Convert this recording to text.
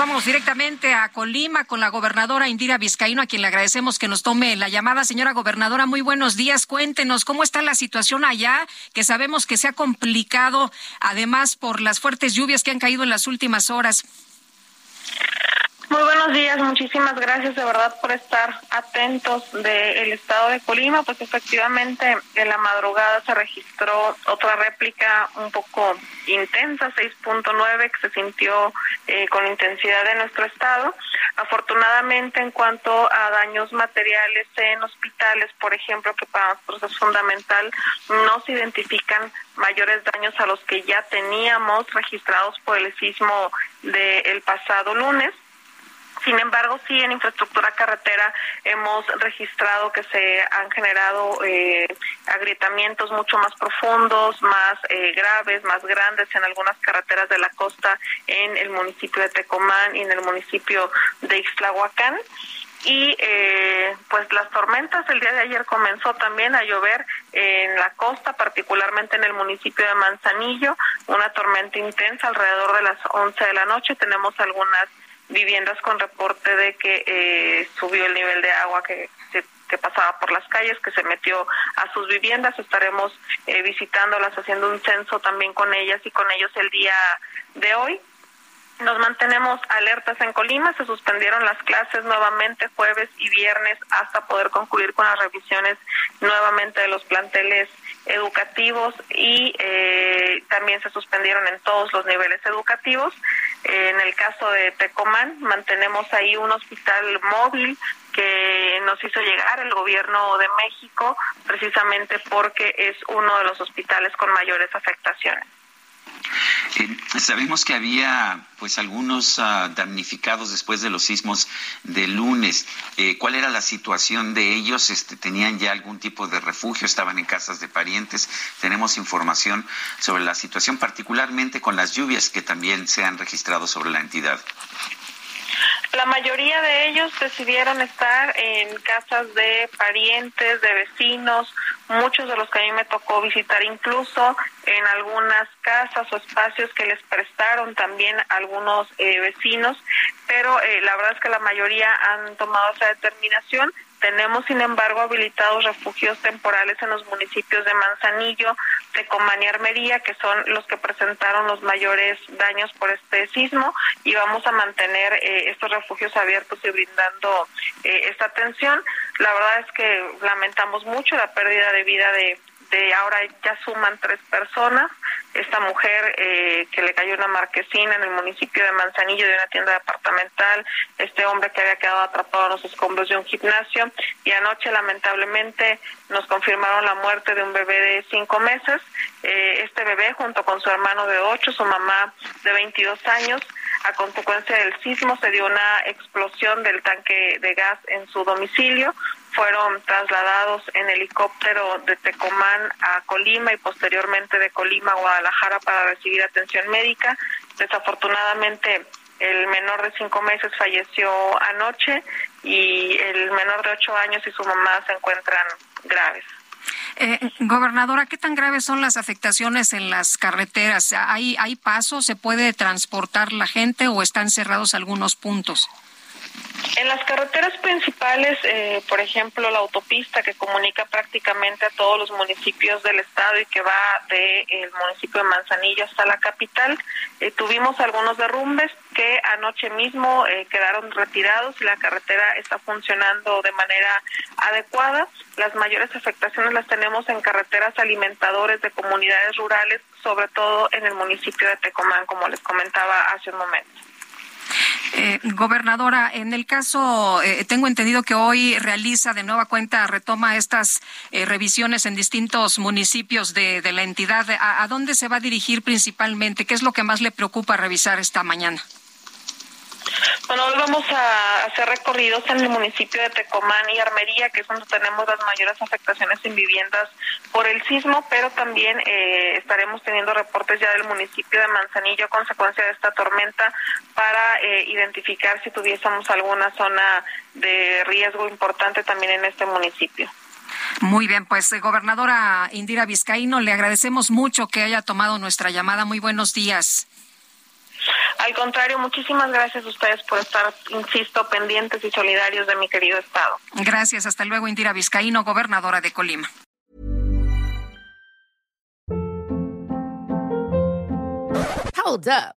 vamos directamente a Colima con la gobernadora Indira Vizcaíno, a quien le agradecemos que nos tome la llamada. Señora gobernadora, muy buenos días. Cuéntenos cómo está la situación allá, que sabemos que se ha complicado, además por las fuertes lluvias que han caído en las últimas horas. Buenos días, muchísimas gracias de verdad por estar atentos del estado de Colima, pues efectivamente en la madrugada se registró otra réplica un poco intensa, 6.9, que se sintió eh, con intensidad en nuestro estado. Afortunadamente en cuanto a daños materiales en hospitales, por ejemplo, que para nosotros es fundamental, no se identifican mayores daños a los que ya teníamos registrados por el sismo del pasado lunes. Sin embargo, sí, en infraestructura carretera hemos registrado que se han generado eh, agrietamientos mucho más profundos, más eh, graves, más grandes en algunas carreteras de la costa en el municipio de Tecomán y en el municipio de Ixtlahuacán y eh, pues las tormentas el día de ayer comenzó también a llover en la costa, particularmente en el municipio de Manzanillo, una tormenta intensa alrededor de las 11 de la noche. Tenemos algunas viviendas con reporte de que eh, subió el nivel de agua que, que pasaba por las calles, que se metió a sus viviendas. Estaremos eh, visitándolas, haciendo un censo también con ellas y con ellos el día de hoy. Nos mantenemos alertas en Colima, se suspendieron las clases nuevamente jueves y viernes hasta poder concluir con las revisiones nuevamente de los planteles educativos y eh, también se suspendieron en todos los niveles educativos. En el caso de Tecomán, mantenemos ahí un hospital móvil que nos hizo llegar el gobierno de México precisamente porque es uno de los hospitales con mayores afectaciones. Eh, sabemos que había pues algunos uh, damnificados después de los sismos de lunes. Eh, ¿Cuál era la situación de ellos? Este, ¿Tenían ya algún tipo de refugio? ¿Estaban en casas de parientes? Tenemos información sobre la situación, particularmente con las lluvias que también se han registrado sobre la entidad. La mayoría de ellos decidieron estar en casas de parientes, de vecinos, muchos de los que a mí me tocó visitar incluso en algunas casas o espacios que les prestaron también algunos eh, vecinos, pero eh, la verdad es que la mayoría han tomado esa determinación tenemos, sin embargo, habilitados refugios temporales en los municipios de Manzanillo, Tecomán y Armería, que son los que presentaron los mayores daños por este sismo, y vamos a mantener eh, estos refugios abiertos y brindando eh, esta atención. La verdad es que lamentamos mucho la pérdida de vida de, de ahora ya suman tres personas. Esta mujer eh, que le cayó una marquesina en el municipio de Manzanillo de una tienda departamental, este hombre que había quedado atrapado en los escombros de un gimnasio. Y anoche lamentablemente nos confirmaron la muerte de un bebé de cinco meses. Eh, este bebé junto con su hermano de ocho, su mamá de 22 años, a consecuencia del sismo se dio una explosión del tanque de gas en su domicilio fueron trasladados en helicóptero de Tecomán a Colima y posteriormente de Colima a Guadalajara para recibir atención médica. Desafortunadamente, el menor de cinco meses falleció anoche y el menor de ocho años y su mamá se encuentran graves. Eh, gobernadora, ¿qué tan graves son las afectaciones en las carreteras? ¿Hay, ¿Hay paso? ¿Se puede transportar la gente o están cerrados algunos puntos? En las carreteras principales, eh, por ejemplo, la autopista que comunica prácticamente a todos los municipios del estado y que va del el municipio de Manzanillo hasta la capital, eh, tuvimos algunos derrumbes que anoche mismo eh, quedaron retirados y la carretera está funcionando de manera adecuada. Las mayores afectaciones las tenemos en carreteras alimentadores de comunidades rurales, sobre todo en el municipio de Tecomán, como les comentaba hace un momento. Eh, gobernadora, en el caso, eh, tengo entendido que hoy realiza de nueva cuenta, retoma estas eh, revisiones en distintos municipios de, la entidad. ¿A, dónde se va a dirigir principalmente? ¿Qué es lo que más le preocupa revisar esta mañana? Bueno, hoy vamos a hacer recorridos en el municipio de Tecomán y Armería, que es donde tenemos las mayores afectaciones en viviendas por el sismo, pero también eh, estaremos teniendo reportes ya del municipio de Manzanillo a consecuencia de esta tormenta para eh, identificar si tuviésemos alguna zona de riesgo importante también en este municipio. Muy bien, pues eh, gobernadora Indira Vizcaíno, le agradecemos mucho que haya tomado nuestra llamada. Muy buenos días. Al contrario, muchísimas gracias a ustedes por estar, insisto, pendientes y solidarios de mi querido estado. Gracias. Hasta luego, Indira Vizcaíno, gobernadora de Colima. Hold up.